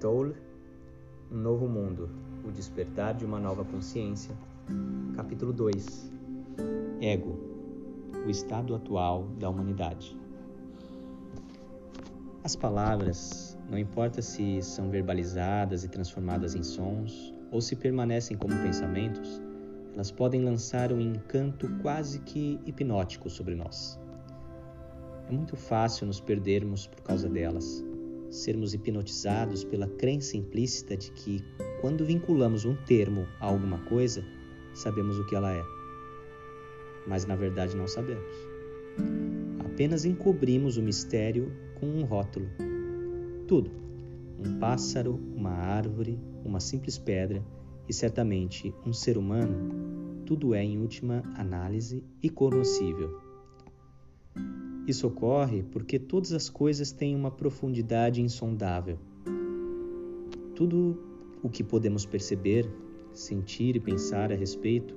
Tolle, Um Novo Mundo, O Despertar de uma Nova Consciência, capítulo 2 Ego, o estado atual da humanidade. As palavras, não importa se são verbalizadas e transformadas em sons ou se permanecem como pensamentos, elas podem lançar um encanto quase que hipnótico sobre nós. É muito fácil nos perdermos por causa delas sermos hipnotizados pela crença implícita de que, quando vinculamos um termo a alguma coisa, sabemos o que ela é. Mas na verdade não sabemos. Apenas encobrimos o mistério com um rótulo. Tudo. Um pássaro, uma árvore, uma simples pedra e certamente um ser humano, tudo é, em última análise, incognoscível isso ocorre porque todas as coisas têm uma profundidade insondável. Tudo o que podemos perceber, sentir e pensar a respeito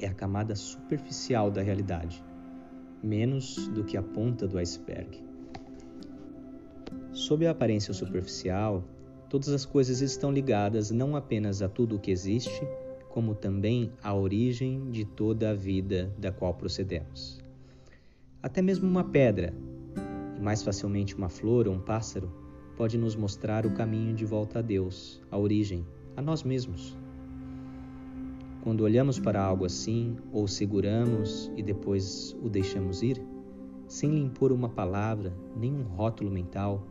é a camada superficial da realidade, menos do que a ponta do iceberg. Sob a aparência superficial, todas as coisas estão ligadas não apenas a tudo o que existe, como também à origem de toda a vida da qual procedemos. Até mesmo uma pedra, e mais facilmente uma flor ou um pássaro, pode nos mostrar o caminho de volta a Deus, a origem, a nós mesmos. Quando olhamos para algo assim, ou seguramos e depois o deixamos ir, sem lhe impor uma palavra, nem um rótulo mental,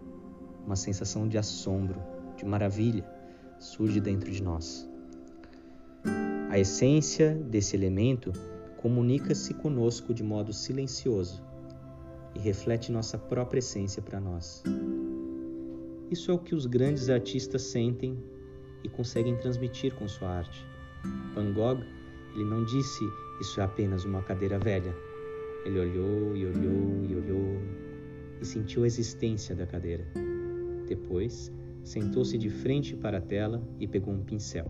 uma sensação de assombro, de maravilha, surge dentro de nós. A essência desse elemento comunica-se conosco de modo silencioso e reflete nossa própria essência para nós. Isso é o que os grandes artistas sentem e conseguem transmitir com sua arte. Van Gogh, ele não disse isso é apenas uma cadeira velha. Ele olhou e olhou e olhou e sentiu a existência da cadeira. Depois, sentou-se de frente para a tela e pegou um pincel.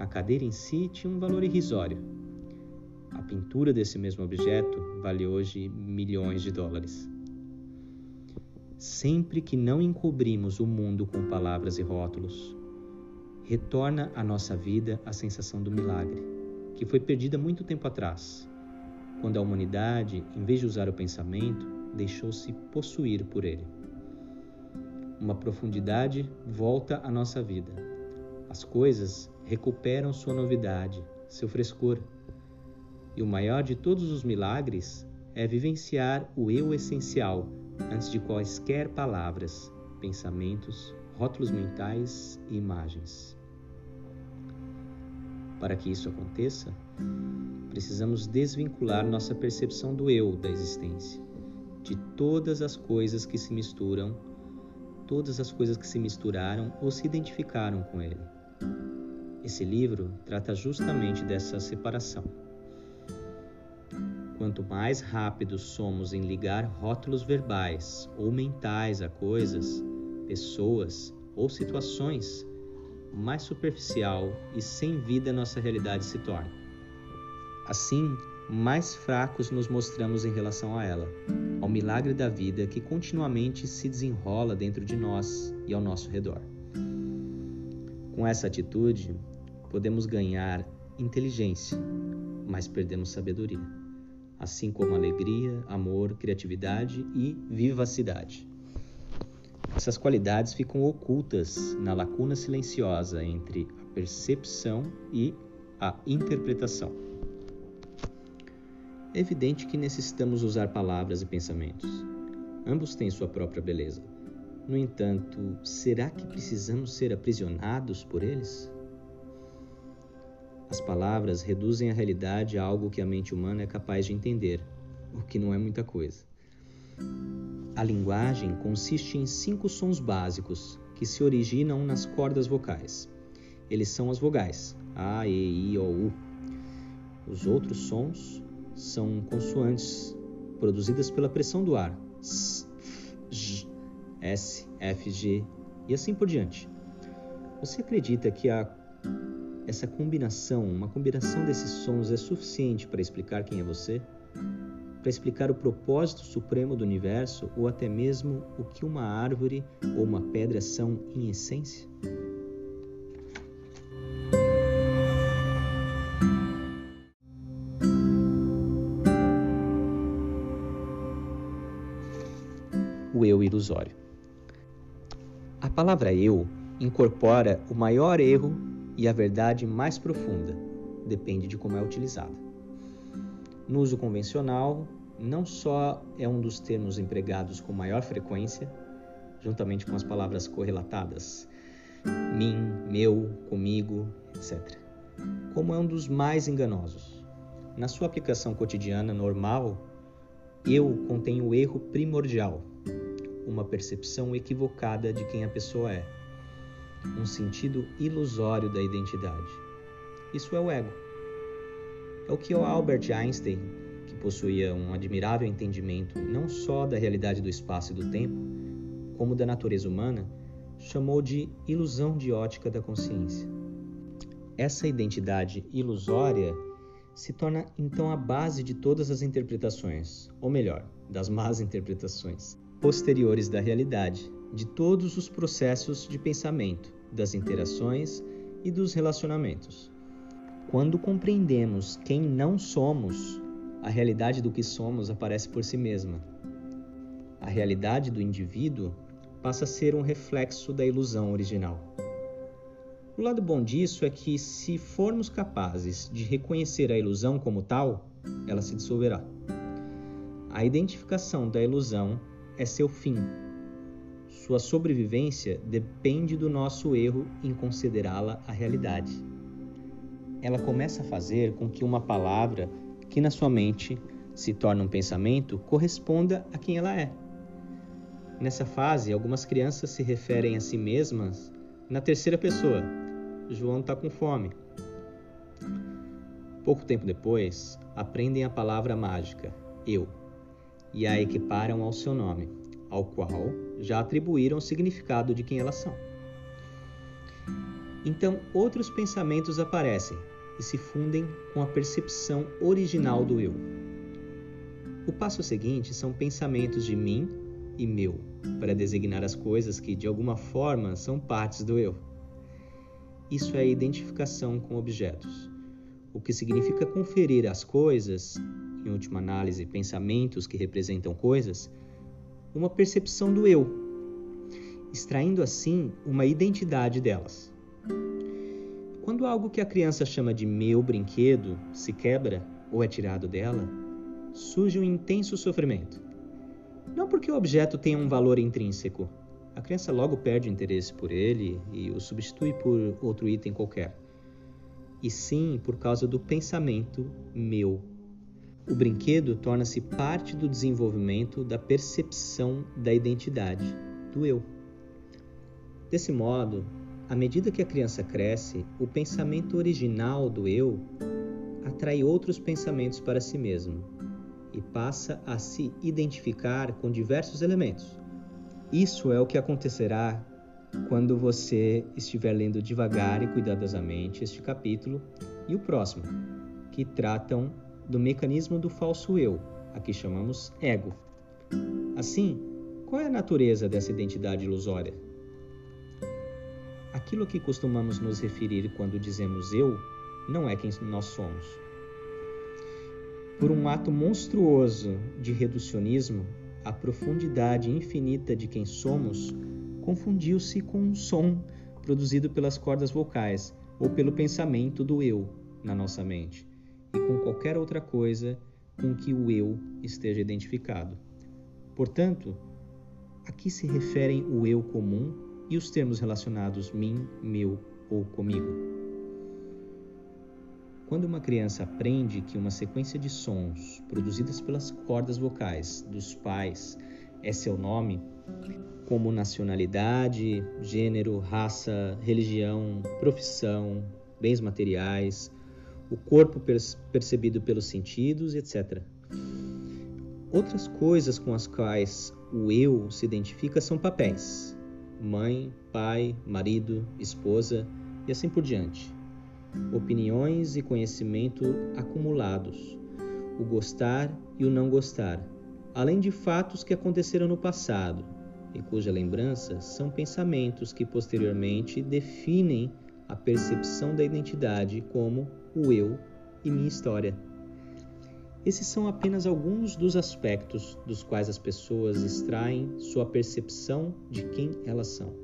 A cadeira em si tinha um valor irrisório, a pintura desse mesmo objeto vale hoje milhões de dólares. Sempre que não encobrimos o mundo com palavras e rótulos, retorna à nossa vida a sensação do milagre, que foi perdida muito tempo atrás, quando a humanidade, em vez de usar o pensamento, deixou-se possuir por ele. Uma profundidade volta à nossa vida. As coisas recuperam sua novidade, seu frescor e o maior de todos os milagres é vivenciar o eu essencial antes de quaisquer palavras, pensamentos, rótulos mentais e imagens. Para que isso aconteça, precisamos desvincular nossa percepção do eu da existência, de todas as coisas que se misturam, todas as coisas que se misturaram ou se identificaram com ele. Esse livro trata justamente dessa separação. Quanto mais rápidos somos em ligar rótulos verbais ou mentais a coisas, pessoas ou situações, mais superficial e sem vida nossa realidade se torna. Assim, mais fracos nos mostramos em relação a ela, ao milagre da vida que continuamente se desenrola dentro de nós e ao nosso redor. Com essa atitude, podemos ganhar inteligência, mas perdemos sabedoria assim como alegria, amor, criatividade e vivacidade. Essas qualidades ficam ocultas na lacuna silenciosa entre a percepção e a interpretação. É evidente que necessitamos usar palavras e pensamentos. Ambos têm sua própria beleza. No entanto, será que precisamos ser aprisionados por eles? As palavras reduzem a realidade a algo que a mente humana é capaz de entender, o que não é muita coisa. A linguagem consiste em cinco sons básicos que se originam nas cordas vocais. Eles são as vogais A, E, I, O, U. Os outros sons são consoantes produzidas pela pressão do ar S, J, S, F, G e assim por diante. Você acredita que a essa combinação, uma combinação desses sons é suficiente para explicar quem é você? para explicar o propósito supremo do universo ou até mesmo o que uma árvore ou uma pedra são em essência? O eu ilusório. A palavra eu incorpora o maior erro e a verdade mais profunda, depende de como é utilizada. No uso convencional, não só é um dos termos empregados com maior frequência, juntamente com as palavras correlatadas, mim, meu, comigo, etc., como é um dos mais enganosos. Na sua aplicação cotidiana normal, eu contém o erro primordial, uma percepção equivocada de quem a pessoa é, um sentido ilusório da identidade. Isso é o ego. É o que o Albert Einstein, que possuía um admirável entendimento não só da realidade do espaço e do tempo, como da natureza humana, chamou de ilusão de ótica da consciência. Essa identidade ilusória se torna então a base de todas as interpretações, ou melhor, das más interpretações, posteriores da realidade, de todos os processos de pensamento, das interações e dos relacionamentos. Quando compreendemos quem não somos, a realidade do que somos aparece por si mesma. A realidade do indivíduo passa a ser um reflexo da ilusão original. O lado bom disso é que, se formos capazes de reconhecer a ilusão como tal, ela se dissolverá. A identificação da ilusão é seu fim. Sua sobrevivência depende do nosso erro em considerá-la a realidade ela começa a fazer com que uma palavra que na sua mente se torna um pensamento corresponda a quem ela é. Nessa fase, algumas crianças se referem a si mesmas na terceira pessoa. João está com fome. Pouco tempo depois, aprendem a palavra mágica, eu, e a equiparam ao seu nome, ao qual já atribuíram o significado de quem elas são. Então, outros pensamentos aparecem, e se fundem com a percepção original do eu. O passo seguinte são pensamentos de mim e meu, para designar as coisas que, de alguma forma, são partes do eu. Isso é identificação com objetos, o que significa conferir às coisas, em última análise, pensamentos que representam coisas, uma percepção do eu, extraindo assim uma identidade delas. Quando algo que a criança chama de meu brinquedo se quebra ou é tirado dela, surge um intenso sofrimento. Não porque o objeto tenha um valor intrínseco. A criança logo perde o interesse por ele e o substitui por outro item qualquer. E sim por causa do pensamento meu. O brinquedo torna-se parte do desenvolvimento da percepção da identidade, do eu. Desse modo, à medida que a criança cresce, o pensamento original do eu atrai outros pensamentos para si mesmo e passa a se identificar com diversos elementos. Isso é o que acontecerá quando você estiver lendo devagar e cuidadosamente este capítulo e o próximo, que tratam do mecanismo do falso eu, a que chamamos ego. Assim, qual é a natureza dessa identidade ilusória? aquilo que costumamos nos referir quando dizemos eu não é quem nós somos. Por um ato monstruoso de reducionismo, a profundidade infinita de quem somos confundiu-se com um som produzido pelas cordas vocais ou pelo pensamento do eu na nossa mente e com qualquer outra coisa com que o eu esteja identificado. Portanto, aqui se referem o eu comum e os termos relacionados mim, meu ou comigo. Quando uma criança aprende que uma sequência de sons produzidas pelas cordas vocais dos pais é seu nome, como nacionalidade, gênero, raça, religião, profissão, bens materiais, o corpo percebido pelos sentidos, etc. Outras coisas com as quais o eu se identifica são papéis, mãe, pai, marido, esposa e assim por diante. Opiniões e conhecimento acumulados, o gostar e o não gostar, além de fatos que aconteceram no passado e cuja lembrança são pensamentos que posteriormente definem a percepção da identidade como o eu e minha história. Esses são apenas alguns dos aspectos dos quais as pessoas extraem sua percepção de quem elas são.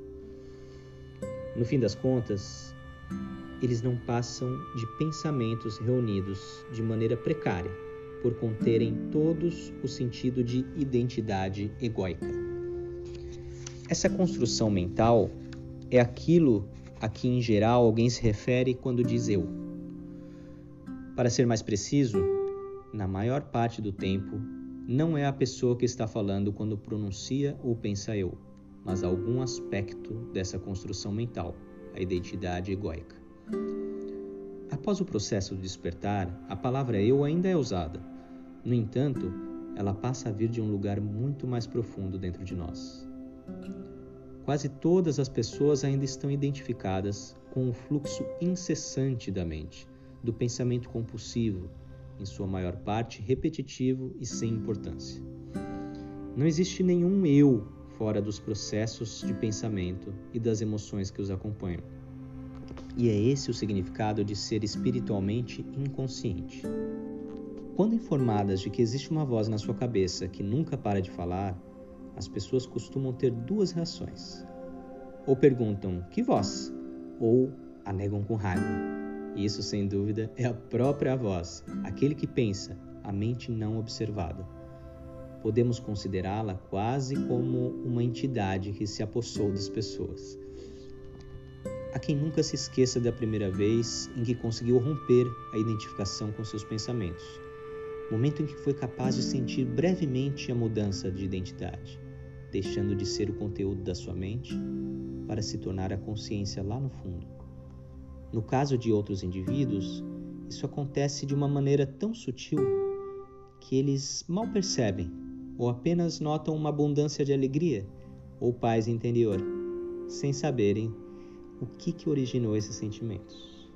No fim das contas, eles não passam de pensamentos reunidos de maneira precária, por conterem todos o sentido de identidade egóica. Essa construção mental é aquilo a que, em geral, alguém se refere quando diz eu. Para ser mais preciso, na maior parte do tempo, não é a pessoa que está falando quando pronuncia ou pensa eu, mas algum aspecto dessa construção mental, a identidade egóica. Após o processo de despertar, a palavra eu ainda é usada. No entanto, ela passa a vir de um lugar muito mais profundo dentro de nós. Quase todas as pessoas ainda estão identificadas com o fluxo incessante da mente, do pensamento compulsivo, em sua maior parte repetitivo e sem importância. Não existe nenhum eu fora dos processos de pensamento e das emoções que os acompanham. E é esse o significado de ser espiritualmente inconsciente. Quando informadas de que existe uma voz na sua cabeça que nunca para de falar, as pessoas costumam ter duas reações. Ou perguntam: que voz? Ou a negam com raiva. Isso, sem dúvida, é a própria voz, aquele que pensa, a mente não observada. Podemos considerá-la quase como uma entidade que se apossou das pessoas. Há quem nunca se esqueça da primeira vez em que conseguiu romper a identificação com seus pensamentos, momento em que foi capaz de sentir brevemente a mudança de identidade, deixando de ser o conteúdo da sua mente para se tornar a consciência lá no fundo. No caso de outros indivíduos, isso acontece de uma maneira tão sutil que eles mal percebem ou apenas notam uma abundância de alegria ou paz interior, sem saberem o que, que originou esses sentimentos.